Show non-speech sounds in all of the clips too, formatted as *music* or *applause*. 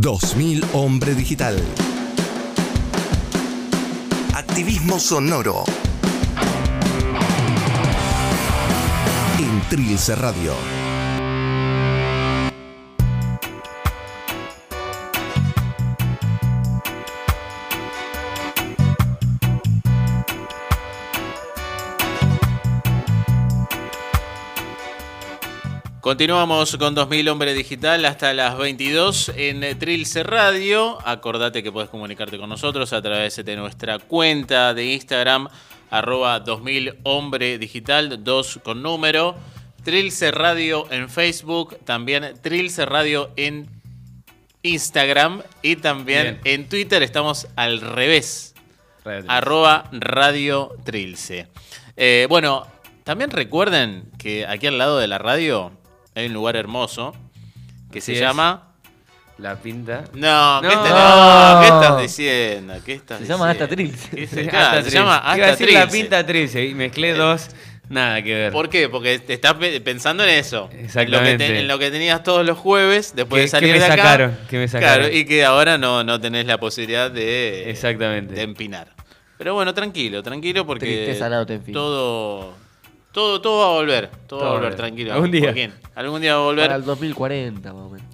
2000 Hombre Digital. Activismo sonoro. En Trilce Radio. Continuamos con 2000 Hombre Digital hasta las 22 en Trilce Radio. Acordate que puedes comunicarte con nosotros a través de nuestra cuenta de Instagram, arroba 2000 Hombre Digital, 2 con número. Trilce Radio en Facebook, también Trilce Radio en Instagram y también Bien. en Twitter estamos al revés, Radio arroba Radio Trilce. Eh, bueno, también recuerden que aquí al lado de la radio hay un lugar hermoso que se es. llama... La pinta. No, ¿qué, No. ¿qué estás diciendo? ¿Qué estás Se llama? Hasta Trilce. ¿Qué *laughs* se- Hasta llama Iba a Hasta decir la pinta Trilce y mezclé dos. Nada que ver. ¿Por qué? Porque te estás pe- pensando en eso. En lo, que Exactamente. te- en lo que tenías todos los jueves, después ¿Qué- de salir qué me de acá. sacaron? ¿Qué me sacaron? Claro, y que ahora no, no tenés la posibilidad de, Exactamente. de empinar. Pero bueno, tranquilo, tranquilo porque Tristeza no todo, todo, todo va a volver. Todo, va a volver, tranquilo. Algún día. Joaquín. Algún día va a volver. Para el 2040, más o menos.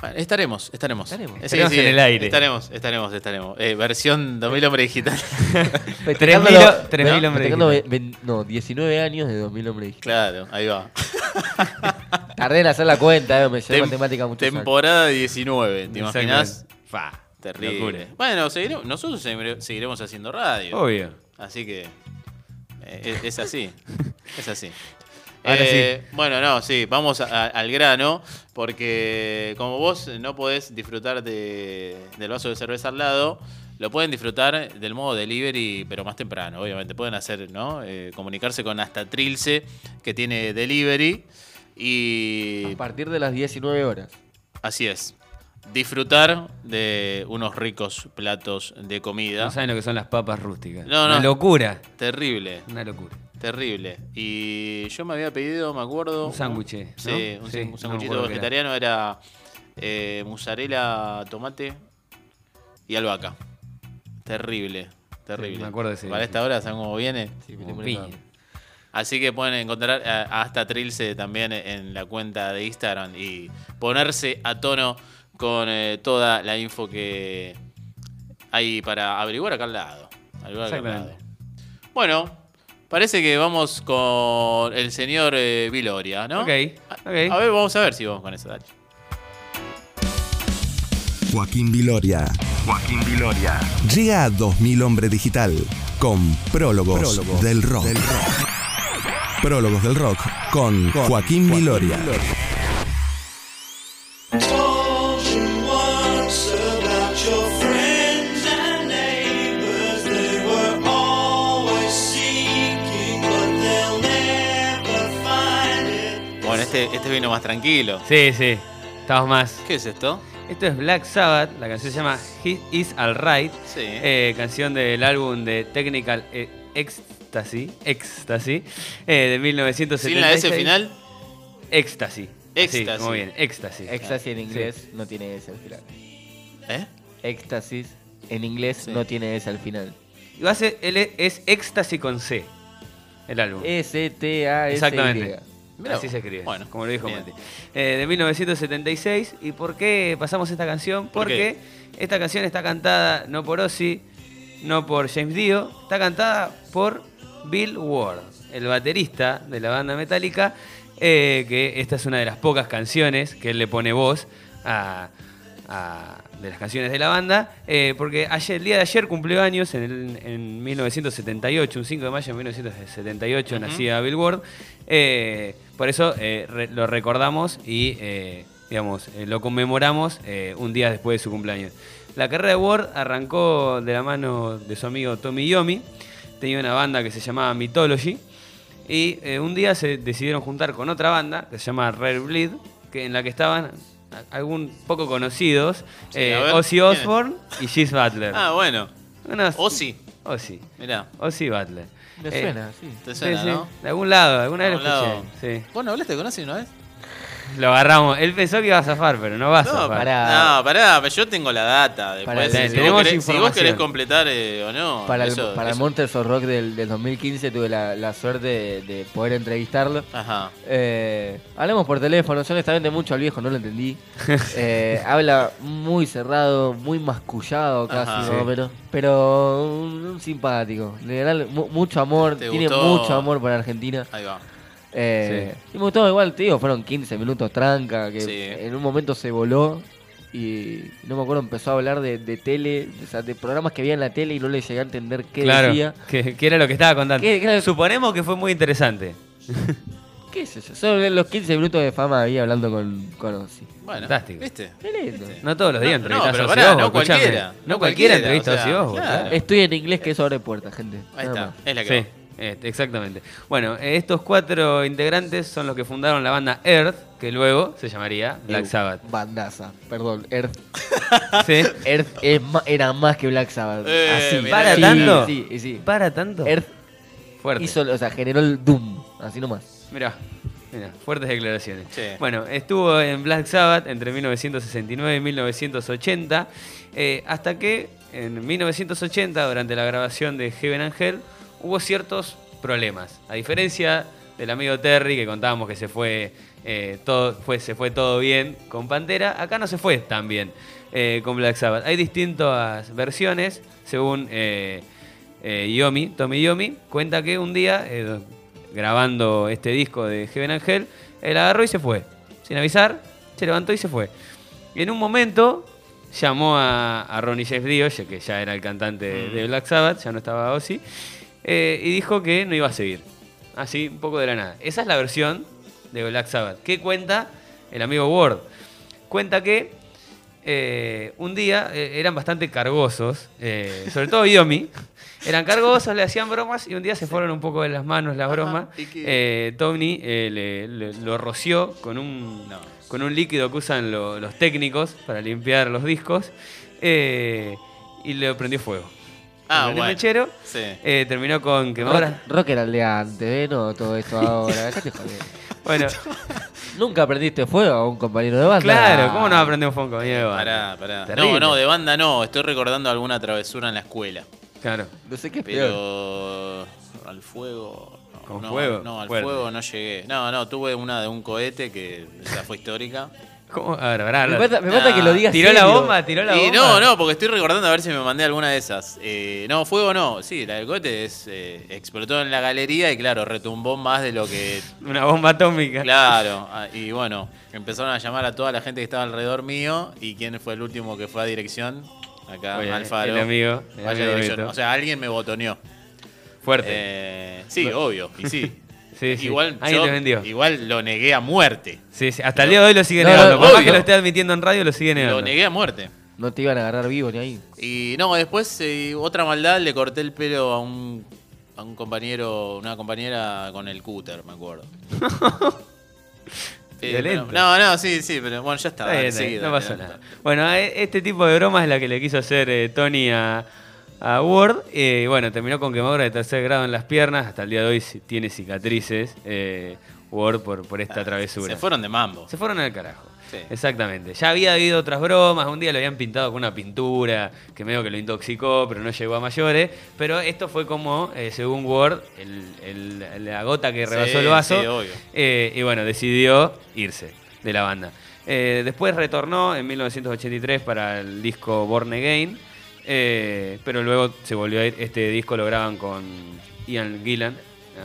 Bueno, estaremos, estaremos. Estaremos. Estaremos en el aire. Estaremos, estaremos, estaremos. Eh, versión 2000 hombre digital. *laughs* Festejando 3.000 lo- 3.000 ¿no? hombres ven- no, 19 años de 2000 hombres digitales. claro, ahí va. *laughs* Tardé en hacer la cuenta, eh, me llevé Tem- matemática mucho temporada 19, ¿te imaginas? Fa, Terrible. locura. Bueno, seguiremos- nosotros seguire- seguiremos haciendo radio. Obvio. Así que es, es así. Es así. *laughs* Eh, Bueno, no, sí, vamos a- a- al grano, porque como vos no podés disfrutar de- del vaso de cerveza al lado, lo pueden disfrutar del modo delivery, pero más temprano, obviamente. Pueden hacer, ¿no? Eh, comunicarse con hasta Trilce, que tiene delivery, y A partir de las 19 horas. así es. Disfrutar de unos ricos platos de comida. No saben lo que son las papas rústicas. No, no. Una locura. Terrible. Una locura. Terrible. Y yo me había pedido, me acuerdo. Un sándwich, ¿no? Sí, un, Sí, no sándwichito vegetariano era eh, mozzarella, tomate y albahaca. Terrible, terrible. me acuerdo de ese Para día, esta hora, ¿saben cómo viene? Sí, Como. Así que pueden encontrar a- hasta Trilce también en la cuenta de Instagram y ponerse a tono con eh, toda la info que hay para averiguar acá al lado. Averiguar acá al lado. Exactamente. Bueno, parece que vamos con el señor eh, Viloria, ¿no? Ok, A- ok. A ver, vamos a ver si vamos con eso, dale. Joaquín Viloria. Joaquín Viloria. Llega a 2000 Hombre Digital con Prólogos, del, rock. Prólogos del Rock con, Joaquín, Viloria. told este, este vino más tranquilo. Sí, sí. Estamos más. ¿Qué es esto? Esto es Black Sabbath. La canción se llama He Is Alright. Sí. Eh, canción del álbum de Technical eh, Ecstasy. Ecstasy. eh, de 1976. Sin la S final. Ecstasy. Éxtasis. Sí, muy bien. Ecstasy. Éxtasis en inglés no tiene S al final. ¿Eh? Éxtasis en inglés Sí. no tiene S al final. Y va a ser, es Ecstasy con C. El álbum. S-T-A-S-Y. Exactamente. Mirá Así vos. se escribe, Bueno, como lo dijo. Mati. Eh, de 1976. ¿Y por qué pasamos esta canción? ¿Por Porque esta canción está cantada no por Ozzy, no por James Dio, está cantada por Bill Ward, el baterista de la banda Metallica, eh, que esta es una de las pocas canciones que él le pone voz a, a- de las canciones de la banda, eh, porque ayer, el día de ayer cumplió años, en, el- en 1978, un 5 de mayo de 1978 Ujú. nacía Bill Ward, eh, por eso eh, re- lo recordamos y digamos, lo conmemoramos un día después de su cumpleaños. La carrera de Ward arrancó de la mano de su amigo Tommy Yomi, tenía una banda que se llamaba Mythology, y un día se decidieron juntar con otra banda que se llama Rare Bleed, que, en la que estaban algún poco conocidos, Sí, eh, Ozzy. Osbourne y Gis Butler. Ah, bueno. Unos- Ozzy. Ozzy. Mirá. Ozzy Butler. Me Eh, suena, sí. ¿Te suena, sí. no? De algún lado, alguna vez De lo escuché. Sí. ¿Vos no hablaste con Ozzy una vez? Lo agarramos. Él pensó que iba a zafar, pero no va a No, zafar. para- no, pará, pero yo tengo la data. Después, Para- si, vos querés, si vos querés completar eh, o no. Para el, eso- para el Monsters of Rock del, del 2015 tuve la, la suerte de, de poder entrevistarlo. Ajá. Eh, hablamos por teléfono, yo honestamente mucho al viejo no lo entendí. *laughs* Eh, habla muy cerrado, muy mascullado casi, Ajá. más Sí. o menos. Pero un, un simpático. Mu- mucho amor, ¿Te tiene gustó? mucho amor para Argentina. Ahí va. Eh, Y me gustó igual, te digo, fueron 15 minutos tranca, que Sí. en un momento se voló y no me acuerdo, empezó a hablar de, de tele, o sea, de programas que había en la tele y no le llegué a entender qué claro, decía. que, que era lo que estaba contando. ¿Qué- qué- Suponemos que fue muy interesante. *laughs* ¿Qué es eso? Solo los 15 minutos de fama ahí hablando con, con Ozzy. Bueno, Fantástico. ¿viste? Qué lindo. ¿Viste? No todos los días No, entrevistas no, pero a pará, Ozzy Osbourne, no cualquiera, No no cualquiera cualquiera, entrevista a o sea, claro. Estoy en inglés que eso abre puertas, gente. Ahí Nada está. más. Es la que Sí. Este, exactamente. Bueno, estos cuatro integrantes son los que fundaron la banda Earth, que luego se llamaría Black Sabbath. Bandaza, perdón. Earth, *laughs* ¿Sí? Earth es era más que Black Sabbath. Eh, Así. ¿Para Sí, tanto? Sí, sí, sí. ¿Para tanto? Earth Fuerte. hizo, o sea, generó el Doom. Así nomás. Mirá, mirá, fuertes declaraciones. Sí. Bueno, estuvo en Black Sabbath entre 1969 y 1980, eh, hasta que en 1980, durante la grabación de Heaven and Hell, hubo ciertos problemas. A diferencia del amigo Terry, que contábamos que se fue, eh, todo, fue, se fue todo bien con Pantera, acá no se fue tan bien eh, con Black Sabbath. Hay distintas versiones, según eh, eh, Yomi, Tommy Yomi, cuenta que un día, eh, grabando este disco de Heaven and Hell, él agarró y se fue. Sin avisar, se levantó y se fue. Y en un momento llamó a, a Ronnie James Dio, que ya era el cantante de- de Black Sabbath, ya no estaba Ozzy, eh, y dijo que no iba a seguir. Así, un poco de la nada. Esa es la versión de Black Sabbath. ¿Qué cuenta el amigo Ward? Cuenta que eh, un día eh, eran bastante cargosos, eh, sobre todo Yomi. *laughs* Eran cargosos, le hacían bromas y un día se fueron un poco de las manos las bromas. Tony le- le- lo roció con un, No. con un líquido que usan lo- los técnicos para limpiar los discos y le prendió fuego. Ah, bueno. mechero, Sí. eh, terminó con quemaduras. Rock, rock era el de antes, ¿eh? No todo esto ahora. Dejate joder. *laughs* Bueno, *laughs* Nunca prendiste fuego a un compañero de banda. claro, ¿cómo no aprendemos fuego? compañero de banda? Pará, pará. Terrible. No, no, de banda no. Estoy recordando alguna travesura en la escuela. Claro. No sé qué es peor. Pero al fuego. no, ¿Con no, fuego? No, al Fuerte. fuego no llegué. No, no, tuve una de un cohete que esa fue histórica. ¿Cómo? A ver, pará, Me Nah. que lo digas tiró la bomba, tiró la Y bomba. no, no, porque estoy recordando a ver si me mandé alguna de esas. Eh, no, fuego no. Sí, la del cohete es, eh, explotó en la galería y claro, retumbó más de lo que *laughs* Una bomba atómica. Claro, ah, y bueno, empezaron a llamar a toda la gente que estaba alrededor mío. ¿Y quién fue el último que fue a dirección? Acá, Oye, Alfaro. el amigo, el Vaya amigo dirección. O sea, alguien me botoneó. Fuerte. Eh, sí, obvio, y sí. *laughs* sí, sí. Igual, Alguien yo- te vendió. igual lo negué a muerte. Sí, sí. Hasta el día de hoy lo sigue No, negando. no, Por más obvio. que lo esté admitiendo en radio, lo sigue negando. Lo negué a muerte. No te iban a agarrar vivo ni ahí. Y no, después eh, otra maldad, le corté el pelo a un, a un compañero, una compañera con el cúter, me acuerdo. *laughs* Eh, Violento. pero- no, no, sí, sí, pero bueno, ya está. Está bien, dale, está bien, seguí, no pasa nada. Bueno, eh, este tipo de broma es la que le quiso hacer eh, Tony a, a Ward. Y bueno, terminó con quemadura de tercer grado en las piernas. Hasta el día de hoy tiene cicatrices. eh, Ward por, por esta travesura. Se fueron de mambo. Se fueron al carajo. Sí. Exactamente. Ya había habido otras bromas. Un día lo habían pintado con una pintura que medio que lo intoxicó, pero no llegó a mayores. Pero esto fue como, eh, según Ward, el- el- la gota que Sí, rebasó el vaso. sí, obvio. Eh, y bueno, decidió irse de la banda. Eh, después retornó en 1983 para el disco Born Again. Eh, pero luego se volvió a ir. Este disco lo graban con Ian Gillan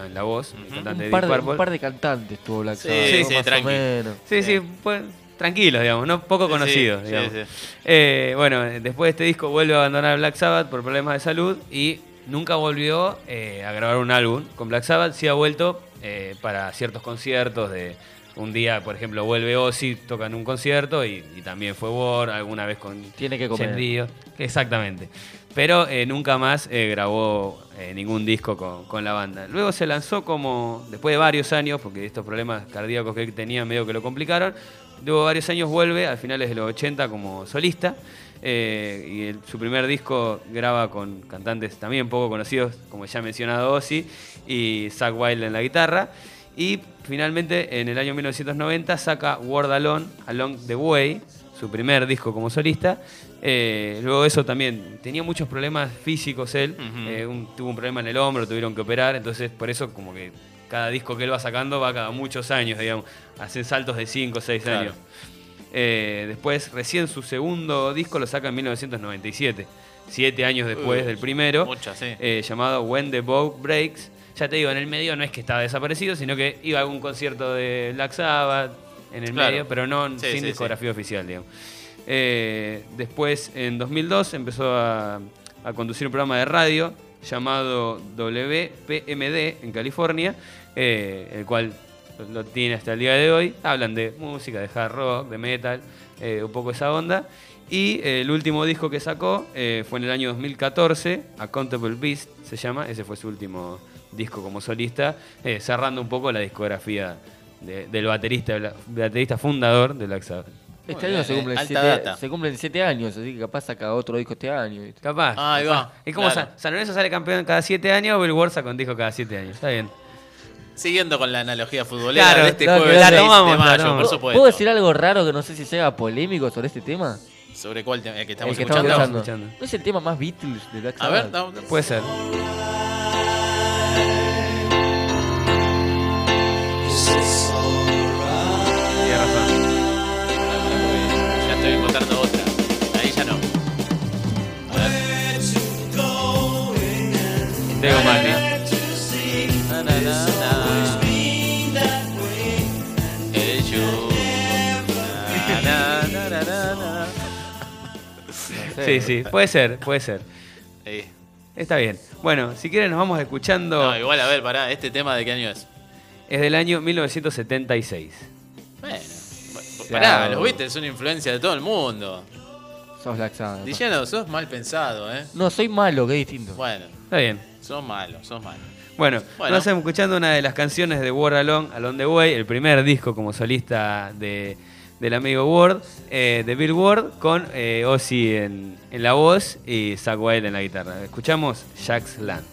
en la voz, el cantante Un de par Deep de, Purple. un par de cantantes tuvo Black Sabbath, sí, sí, más tranqui. o menos. Sí, sí, Sí. pues, tranquilos, digamos, no poco conocidos, sí, digamos. sí. Eh, bueno, después de este disco vuelve a abandonar Black Sabbath por problemas de salud y nunca volvió eh, a grabar un álbum con Black Sabbath. Sí ha vuelto eh, para ciertos conciertos de un día, por ejemplo, vuelve Ozzy, toca en un concierto y, y también fue War, alguna vez con Tiene que comer. Exactamente. Pero eh, nunca más eh, grabó eh, ningún disco con, con la banda. Luego se lanzó como, después de varios años, porque estos problemas cardíacos que él tenía medio que lo complicaron, luego varios años vuelve, a finales de los 80 como solista. y el- su primer disco graba con cantantes también poco conocidos, como ya mencionado Ozzy, y Zach Wilde en la guitarra. Y finalmente en el año 1990 saca Word Alone, Along the Way, su primer disco como solista. Eh, luego de eso también tenía muchos problemas físicos él, eh, un- tuvo un problema en el hombro, tuvieron que operar, entonces por eso como que cada disco que él va sacando va cada muchos años, digamos, hacen saltos de 5 o 6 Claro. años. Eh, después, recién su segundo disco lo saca en 1997, siete años después Uy, del primero, sí. eh, llamado When the Boat Breaks. Ya te digo, en el medio no es que estaba desaparecido, sino que iba a algún concierto de Black Sabbath en el Claro. medio, pero no Sí, sin sí, discografía oficial, digamos. Eh, después, en 2002, empezó a, a conducir un programa de radio llamado WPMD en California, eh, el cual lo- lo tiene hasta el día de hoy. Hablan de música, de hard rock, de metal, eh, un poco esa onda. Y eh, el último disco que sacó eh, fue en el año 2014, Accountable Beast se llama, ese fue su último disco como solista, eh, cerrando un poco la discografía de- del baterista, baterista fundador de Black Sabbath. Este año se eh, cumplen, siete, se cumplen siete años, así que capaz saca otro disco este año. ¿viste? Capaz. Ah, ahí va, Es como claro. San, San Lorenzo sale campeón cada siete años, Billboard saca un disco cada siete años. Está bien. Siguiendo con la analogía futbolera Claro, de este claro, jueves la 6 tomamos, de la mayo, por supuesto. ¿Puedo decir algo raro que no sé si sea polémico sobre este tema? ¿Sobre cuál tema? ¿El que estamos El que escuchando? estamos escuchando. ¿No es el tema más Beatles de Black A Sabbath? ver, no, no. Puede ser. Sí, sí, puede ser, puede ser. Ahí. Está bien. Bueno, si quieren nos vamos escuchando. No, igual, a ver, pará, ¿este tema de qué año es? Es del año 1976. Bueno, pará, los Beatles son influencia de todo el mundo. Sos Sabbath. Diciendo, sos mal pensado, ¿eh? No, soy malo, que es distinto. Bueno, Está bien. sos malo, sos malo. Bueno, Bueno. nos estamos escuchando una de las canciones de Word Alone, Along the Way, el primer disco como solista de, del amigo Ward, eh, de Bill Ward, con eh, Ozzy en, en la voz y Zach Wild en la guitarra. Escuchamos Jack's Land.